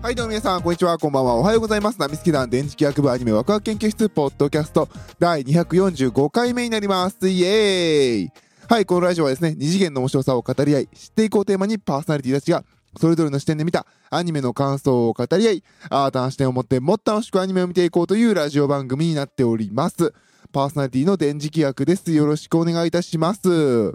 はい、どうも皆さん、こんにちは、こんばんは、おはようございます。ナミスケ団電磁気学部アニメワクワク研究室ポッドキャスト第245回目になります。イエーイはい、このラジオはですね、二次元の面白さを語り合い、知っていこうテーマにパーソナリティたちが、それぞれの視点で見たアニメの感想を語り合い、新たな視点を持ってもっと楽しくアニメを見ていこうというラジオ番組になっております。パーソナリティの電磁気学です。よろしくお願いいたします。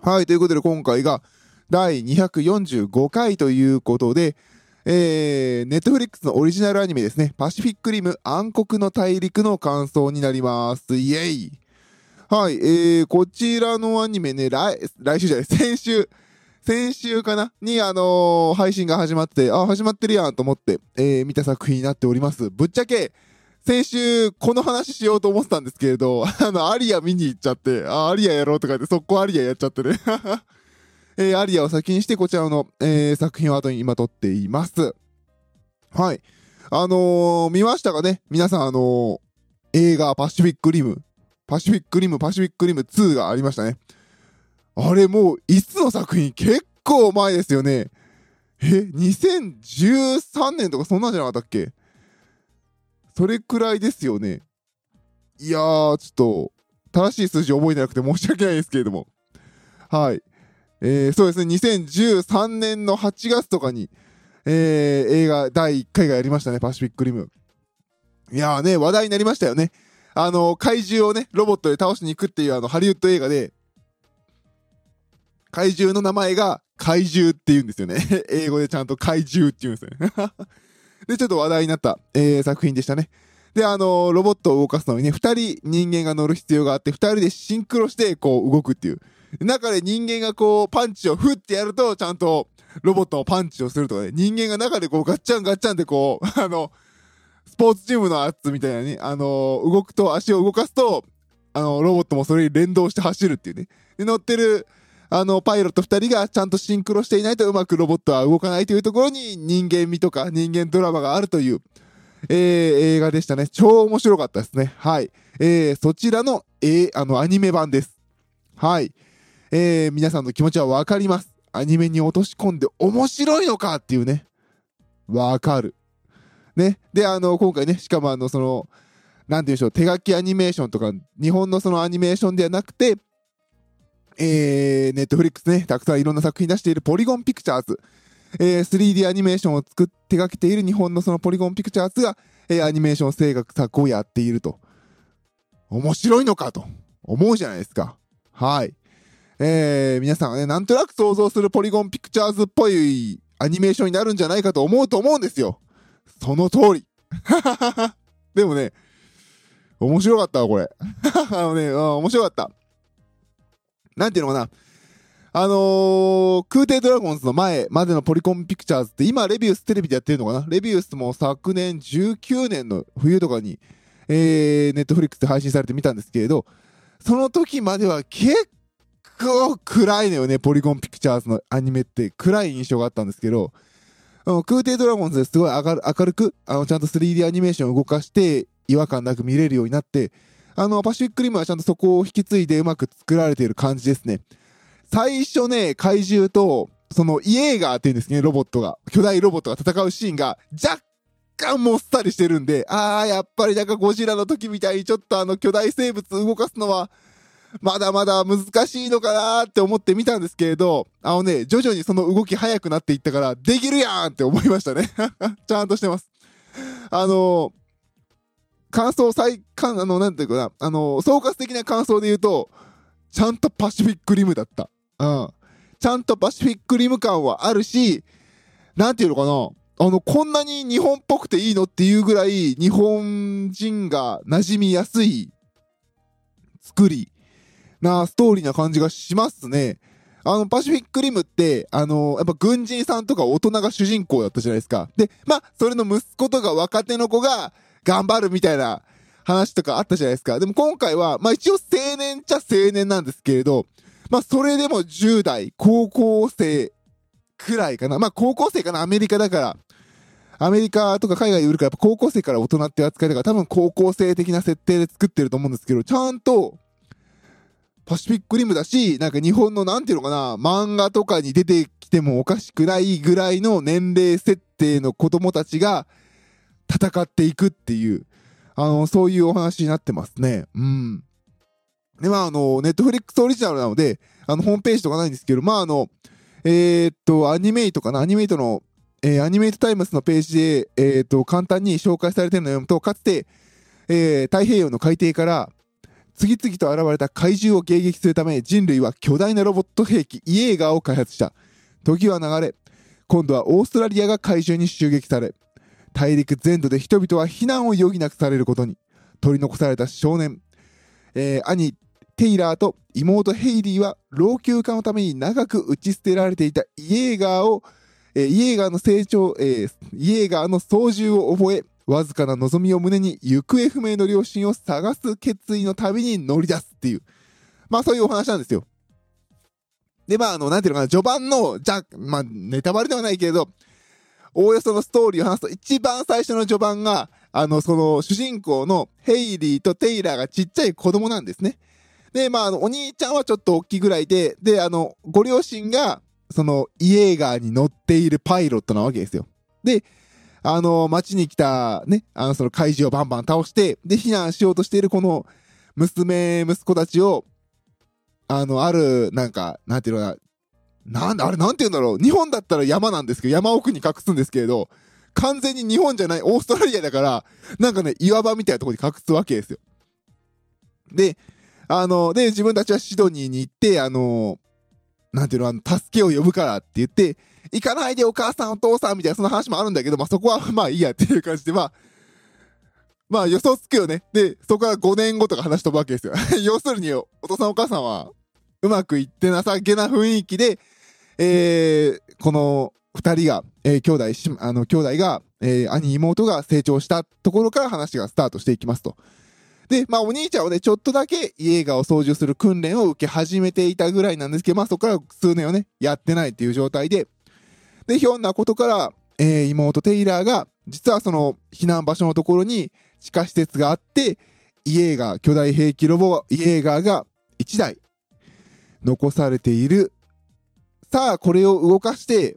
はい、ということで今回が第245回ということで、えー、ネットフリックスのオリジナルアニメですね、パシフィックリム暗黒の大陸の感想になります。イエイはい、えー、こちらのアニメね、来、来週じゃない、先週、先週かな？に、あのー配信が始まって、あ、始まってるやんと思って、えー、見た作品になっております。ぶっちゃけ、先週、この話しようと思ってたんですけれど、あの、アリア見に行っちゃって、あ、アリアやろうとか言って、速攻アリアやっちゃってね。えーアリアを先にして、こちらの、えー作品を後に今撮っています。はい。あのー見ましたかね？皆さん、あのー映画パシフィックリム、パシフィックリム、パシフィックリム2がありましたね。あれもう、いつの作品結構前ですよね。え ?2013 年とかそんなんじゃなかったっけ？それくらいですよね。いやー、ちょっと、正しい数字覚えてなくて申し訳ないですけれども。はい。えー、そうですね、2013年の8月とかに、えー、映画第1回がやりましたね、パシフィックリム。いやーね、話題になりましたよね。あの、怪獣をね、ロボットで倒しに行くっていうあの、ハリウッド映画で、怪獣の名前が怪獣って言うんですよね。英語でちゃんと怪獣って言うんですよね。で、ちょっと話題になった、えー、作品でしたね。で、あのロボットを動かすのにね、二人人間が乗る必要があって、二人でシンクロして、こう動くっていう。中で人間がこう、パンチをフッてやると、ちゃんとロボットのパンチをするとかね、人間が中でこう、ガッチャンガッチャンってこう、あの、スポーツチームのやつみたいなね、あの動くと、足を動かすと、あの、ロボットもそれに連動して走るっていうね。で、乗ってる、あの、パイロット二人がちゃんとシンクロしていないとうまくロボットは動かないというところに人間味とか人間ドラマがあるという、えー、映画でしたね。超面白かったですね。はい。えー、そちらの、えー、あの、アニメ版です。はい。えー、皆さんの気持ちはわかります。アニメに落とし込んで面白いのかっていうね。わかる。ね。で、あの、今回ね、しかもあの、その、なんて言うんでしょう、手書きアニメーションとか、日本のそのアニメーションではなくて、えー、ネットフリックスね、たくさんいろんな作品出しているポリゴンピクチャーズ、えー、3D アニメーションを作って手掛けている日本のそのポリゴンピクチャーズが、えー、アニメーション制作をやっていると。面白いのかと思うじゃないですか。はい。えー、皆さんがね、なんとなく想像するポリゴンピクチャーズっぽいアニメーションになるんじゃないかと思うと思うんですよ。その通り。でもね、面白かったわ、これ。あのね、面白かった。なんていうのかな。あのー、空挺ドラゴンズの前までのポリコンピクチャーズって今レビウステレビでやってるのかなレビウスも昨年19年の冬とかに、えー、ネットフリックスで配信されてみたんですけれど、その時までは結構暗いのよね、ポリゴンピクチャーズのアニメって。暗い印象があったんですけど、空挺ドラゴンズですごい明る明るく、あの、ちゃんと 3D アニメーションを動かして違和感なく見れるようになって、あの、パシフィックリムはちゃんとそこを引き継いでうまく作られている感じですね。最初ね、怪獣と、そのイエーガーっていうんですね、ロボットが、巨大ロボットが戦うシーンが若干もっさりしてるんで、あー、やっぱりなんかゴジラの時みたいにちょっとあの巨大生物動かすのは、まだまだ難しいのかなって思って見たんですけれど、あのね、徐々にその動き速くなっていったから、できるやんって思いましたね。ちゃんとしてます。あの感想最、かん、あの、なんていうかな、あの、総括的な感想で言うと、ちゃんとパシフィックリムだった。うん。ちゃんとパシフィックリム感はあるし、なんていうのかな、あの、こんなに日本っぽくていいのっていうぐらい、日本人が馴染みやすい作りなストーリーな感じがしますね。あの、パシフィックリムって、あの、やっぱ軍人さんとか大人が主人公だったじゃないですか。で、まあ、それの息子とか若手の子が頑張るみたいな話とかあったじゃないですか。でも今回は、まあ一応青年っちゃ青年なんですけれど、まあそれでも10代、高校生くらいかな。まあ高校生かな、アメリカだから。アメリカとか海外で売るからやっぱ高校生から大人って扱いだから多分高校生的な設定で作ってると思うんですけど、ちゃんとパシフィックリムだし、なんか日本のなんていうのかな、漫画とかに出てきてもおかしくないぐらいの年齢設ての子供たちが戦っていくっていう、あの、そういうお話になってますね。うん。で、まあ、あの、ネットフリックスオリジナルなので、あの、ホームページとかないんですけど、まあ、あの、えー、っと、アニメイトかなアニメイトの、えー、アニメイトタイムスのページで、えー、っと、簡単に紹介されてるのを読むと、かつて、えー、太平洋の海底から、次々と現れた怪獣を迎撃するため、人類は巨大なロボット兵器、イエーガーを開発した。時は流れ、今度はオーストラリアが怪獣に襲撃され、大陸全土で人々は避難を余儀なくされることに、取り残された少年、えー、兄、テイラーと妹ヘイリーは老朽化のために長く打ち捨てられていたイエーガーを、えー、イエーガーの成長、えー、イエーガーの操縦を覚え、わずかな望みを胸に行方不明の両親を探す決意の旅に乗り出すっていう、まあそういうお話なんですよ。で、まあ、あの、なんていうのかな、序盤の、じゃ、まあ、ネタバレではないけれど、おおよそのストーリーを話すと、一番最初の序盤が、あの、その、主人公のヘイリーとテイラーがちっちゃい子供なんですね。で、まあ、あの、お兄ちゃんはちょっと大きいぐらいで、で、あの、ご両親が、その、イエーガーに乗っているパイロットなわけですよ。で、あの、街に来た、ね、あの、その怪獣をバンバン倒して、で、避難しようとしているこの、娘、息子たちを、あの、ある、なんか、なんていうのかな、なんだ、あれなんて言うんだろう。日本だったら山なんですけど、山奥に隠すんですけれど、完全に日本じゃない、オーストラリアだから、なんかね、岩場みたいなところに隠すわけですよ。で、あの、で、自分たちはシドニーに行って、あの、なんていうの、あの、助けを呼ぶからって言って、行かないでお母さんお父さんみたいなその話もあるんだけど、まあそこはまあいいやっていう感じで、まあ、まあ予想つくよね。で、そこから5年後とか話飛ぶわけですよ。要するに、お父さんお母さんは、うまくいってなさげな雰囲気で、えー、この二人が、えー、兄弟、あの、兄弟が、えー、兄妹が成長したところから話がスタートしていきますと。で、まあお兄ちゃんはね、ちょっとだけ家がを操縦する訓練を受け始めていたぐらいなんですけど、まあそこから数年をね、やってないっていう状態で、で、ひょんなことから、えー、妹テイラーが、実はその避難場所のところに地下施設があって、イエーガー、巨大兵器ロボイエーガーが1台残されている。さあ、これを動かして、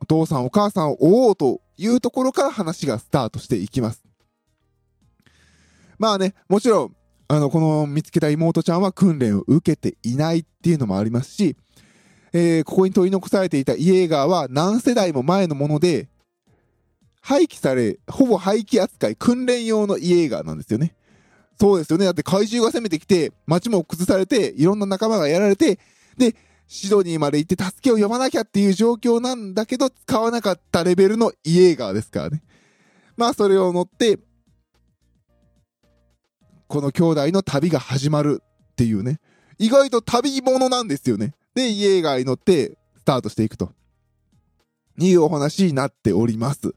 お父さんお母さんを追おうというところから話がスタートしていきます。まあね、もちろん、あの、この見つけた妹ちゃんは訓練を受けていないっていうのもありますし、えー、ここに取り残されていたイエーガーは何世代も前のもので、廃棄され、ほぼ廃棄扱い、訓練用のイエーガーなんですよね。そうですよね。だって怪獣が攻めてきて、街も崩されて、いろんな仲間がやられて、で、シドニーまで行って助けを呼ばなきゃっていう状況なんだけど、使わなかったレベルのイエーガーですからね。まあ、それを乗って、この兄弟の旅が始まるっていうね。意外と旅物なんですよね。で、イエーガーに乗ってスタートしていくと。いうお話になっております。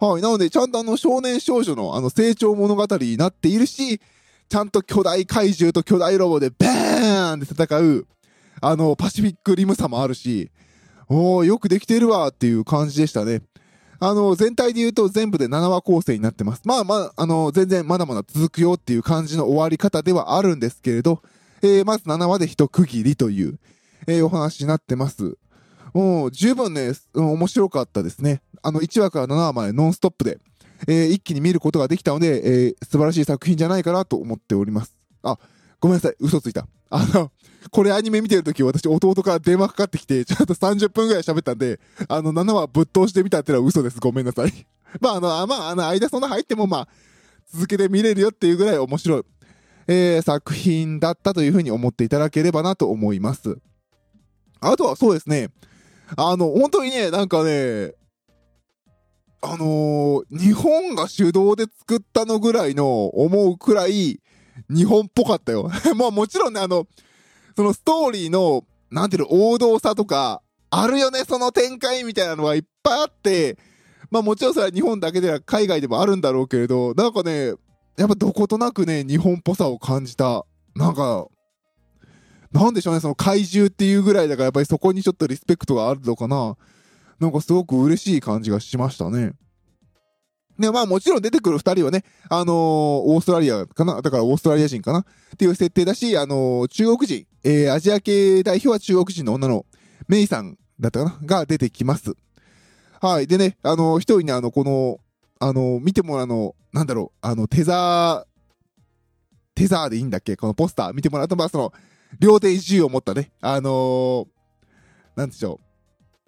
はい。なので、ちゃんとあの少年少女のあの成長物語になっているし、ちゃんと巨大怪獣と巨大ロボでバーンって戦う、あの、パシフィックリムさもあるし、おー、よくできてるわっていう感じでしたね。あの、全体で言うと全部で7話構成になってます。まあまあ、あの、全然まだまだ続くよっていう感じの終わり方ではあるんですけれど、えー、まず7話で一区切りという、えー、お話になってます。もう、十分ね、面白かったですね。あの、1話から7話までノンストップで、えー、一気に見ることができたので、えー、素晴らしい作品じゃないかなと思っております。あ、ごめんなさい、嘘ついた。あの、これアニメ見てるとき私弟から電話かかってきて、ちょっと30分ぐらい喋ったんで、あの、7話ぶっ通してみたってのは嘘です。ごめんなさい。まあ、あの、まあ、あの、間そんな入ってもまあ、続けて見れるよっていうぐらい面白い、えー、作品だったというふうに思っていただければなと思います。あとはそうですね、あの、本当にね、なんかね、あのー、日本が主導で作ったのぐらいの思うくらい、日本っぽかったよ。まあもちろんね、あの、そのストーリーの、なんていうの、王道さとか、あるよね、その展開みたいなのがいっぱいあって、まあもちろんそれは日本だけでは海外でもあるんだろうけれど、なんかね、やっぱどことなくね、日本っぽさを感じた。なんか、なんでしょうね、その怪獣っていうぐらいだから、やっぱりそこにちょっとリスペクトがあるのかな。なんかすごく嬉しい感じがしましたね。で、まあもちろん出てくる二人はね、あのー、オーストラリアかな？だからオーストラリア人かな？っていう設定だし、あのー、中国人、えー、アジア系代表は中国人の女のメイさんだったかな？が出てきます。はい。でね、あの、一人ね、あの、この、あの、見てもらうの、なんだろう、あの、テザー、テザーでいいんだっけ？このポスター見てもらうと、まあ、その、両手銃を持ったね、あのー、なんでしょう、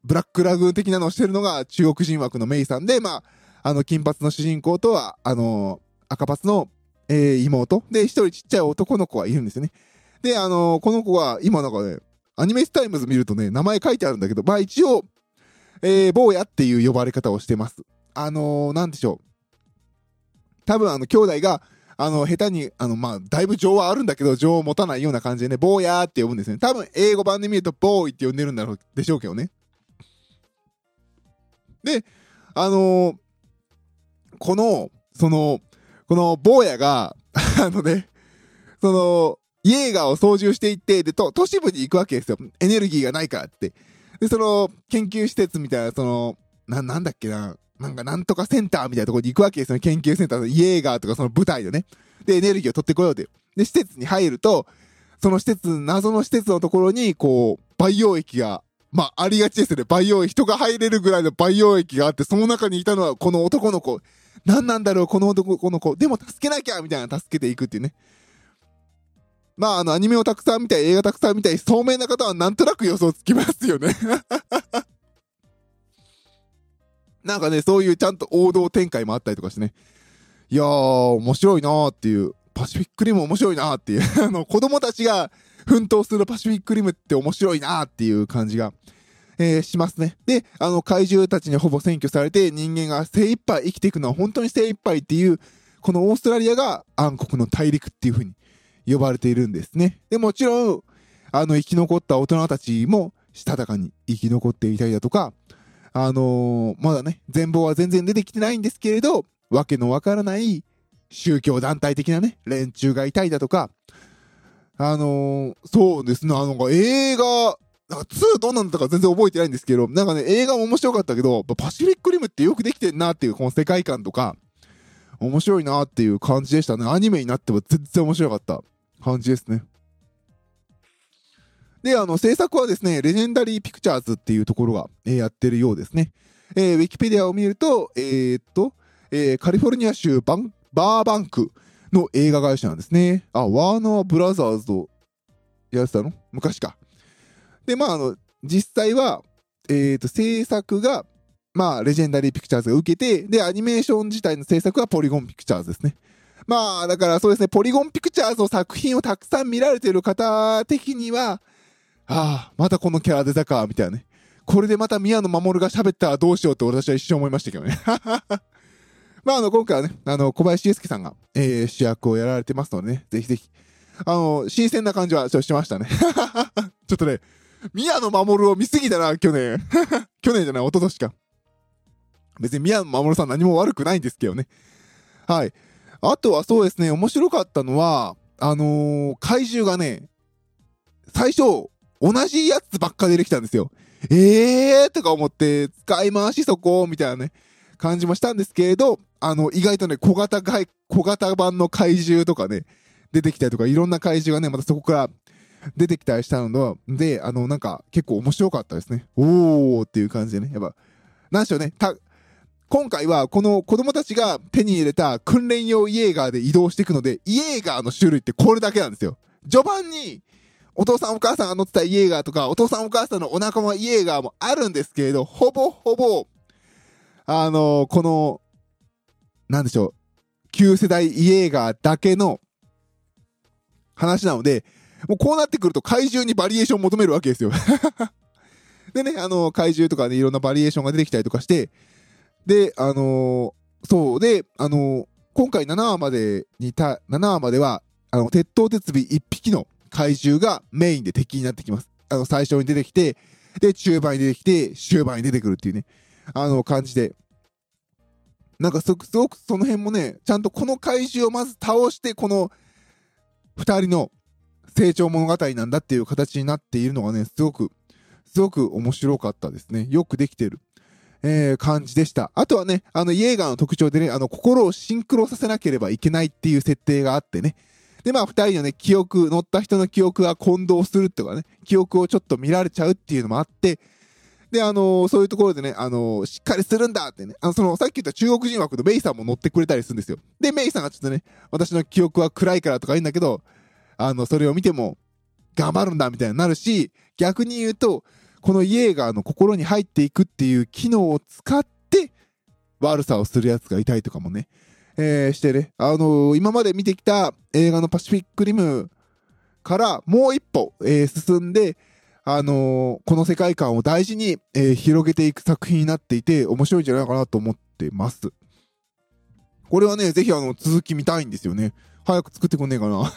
ブラックラグー的なのをしてるのが中国人枠のメイさんで、まあ、あの、金髪の主人公とは、あのー、赤髪の、えー、妹。で、一人ちっちゃい男の子がいるんですよね。で、あのー、この子は、今なんかね、アニメスタイムズ見るとね、名前書いてあるんだけど、まあ一応、えー、坊やっていう呼ばれ方をしてます。あのー、なんでしょう。多分あの、兄弟が、あの、下手に、あの、まあ、だいぶ情はあるんだけど、情を持たないような感じでね、坊やーって呼ぶんですね。多分、英語版で見ると、ボーイって呼んでるんだろう、でしょうけどね。で、あのー、この、その、この坊やが、あのね、その、イエーガーを操縦していって、で、と、都市部に行くわけですよ。エネルギーがないからって。で、その、研究施設みたいな、その、な、なんだっけな、なんかなんとかセンターみたいなところに行くわけですよね。研究センターのイエーガーとかその舞台でね。で、エネルギーを取ってこようで。で、施設に入ると、その施設、謎の施設のところに、こう、培養液が、まあ、ありがちですよね。培養液、人が入れるぐらいの培養液があって、その中にいたのはこの男の子。何なんだろう、この男の子。でも助けなきゃみたいな助けていくっていうね。まあ、あの、アニメをたくさん見たい、映画たくさん見たい、聡明な方はなんとなく予想つきますよねなんかね、そういうちゃんと王道展開もあったりとかしてね。いやー、面白いなーっていう。パシフィックリム面白いなーっていう。あの、子供たちが奮闘するパシフィックリムって面白いなーっていう感じが、えー、しますね。で、あの、怪獣たちにほぼ占拠されて人間が精一杯生きていくのは本当に精一杯っていう、このオーストラリアが暗黒の大陸っていう風に呼ばれているんですね。で、もちろん、あの、生き残った大人たちも、したたかに生き残っていたりだとか、あのー、まだね、全貌は全然出てきてないんですけれど、わけのわからない宗教団体的なね、連中がいたりだとか、あのー、そうですね、あの、映画、なんか2どうなんだったか全然覚えてないんですけど、なんかね、映画も面白かったけど、パシフィックリムってよくできてんなっていう、この世界観とか、面白いなっていう感じでしたね。アニメになっても全然面白かった。感じですね。で、あの、制作はですね、レジェンダリーピクチャーズっていうところが、えー、やってるようですね。えー、ウィキペディアを見ると、えー、っと、えー、カリフォルニア州バンバーバンクの映画会社なんですね。あ、ワーナーブラザーズとやってたの？昔か。で、まあ、あの、実際は、えっ、と、制作が、まあ、レジェンダリーピクチャーズが受けて、で、アニメーション自体の制作はポリゴンピクチャーズですね。まあ、だからそうですね、ポリゴンピクチャーズの作品をたくさん見られてる方的には、ああ、またこのキャラ出たか、みたいなね。これでまた宮野守が喋ったらどうしようって私は一瞬思いましたけどね。まあ、あの、今回はね、あの、小林祐介さんが、えー、主役をやられてますのでね、ぜひぜひ、あの、新鮮な感じはちょっとしましたね。ちょっとね、宮野守を見すぎたな、去年。去年じゃない、一昨年か。別に宮野守さん何も悪くないんですけどね。はい。あとはそうですね、面白かったのは、あのー、怪獣がね、最初、同じやつばっか出てきたんですよ。えーとか思って、使い回しそこみたいなね、感じもしたんですけれど、あの、意外とね、小型怪、小型版の怪獣とかね、出てきたりとか、いろんな怪獣がね、またそこから出てきたりしたので、あの、なんか、結構面白かったですね。おーっていう感じでね、やっぱ、なんでしょうね、今回はこの子供たちが手に入れた訓練用イエーガーで移動していくので、イエーガーの種類ってこれだけなんですよ。序盤に、お父さんお母さんが乗ってたイエーガーとか、お父さんお母さんのお仲間イエーガーもあるんですけれど、ほぼほぼ、あのー、この、なんでしょう、旧世代イエーガーだけの話なので、もうこうなってくると怪獣にバリエーションを求めるわけですよ。でね、あの、怪獣とかね、いろんなバリエーションが出てきたりとかして、で、あのー、そう、で、あの、今回7話までにた、7話までは、あの、鉄頭鉄尾1匹の怪獣がメインで敵になってきます。あの、最初に出てきて、で、中盤に出てきて、終盤に出てくるっていうね、あの、感じで。なんかすごくその辺もね、ちゃんとこの怪獣をまず倒して、この二人の成長物語なんだっていう形になっているのがね、すごく、すごく面白かったですね。よくできてる。えー、感じでした。あとはね、あの、イエーガーの特徴でね、あの、心をシンクロさせなければいけないっていう設定があってね。で、まあ、二人のね、記憶、乗った人の記憶が混同するとかね、記憶をちょっと見られちゃうっていうのもあって、で、あのーそういうところでね、あのーしっかりするんだってね、あの、その、さっき言った中国人枠のメイさんも乗ってくれたりするんですよ。で、メイさんがちょっとね、私の記憶は暗いからとか言うんだけど、あの、それを見ても、頑張るんだみたいになるし、逆に言うと、このイエーガーの心に入っていくっていう機能を使って、悪さをするやつがいたりとかもね、えーしてね、あのー今まで見てきた映画のパシフィックリムからもう一歩、えー進んで、あのこの世界観を大事に、え広げていく作品になっていて、面白いんじゃないかなと思ってます。これはね、ぜひあの、続き見たいんですよね。早く作ってくんねえかな。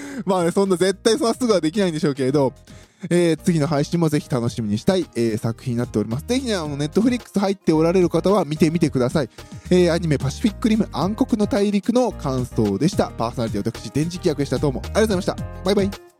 まあね、そんな絶対そんなすぐはできないんでしょうけれど、えー次の配信もぜひ楽しみにしたい、えー作品になっております。ぜひね、あの、ネットフリックス入っておられる方は見てみてください。えーアニメパシフィックリム暗黒の大陸の感想でした。パーソナリティ私、電磁気役でした。どうもありがとうございました。バイバイ。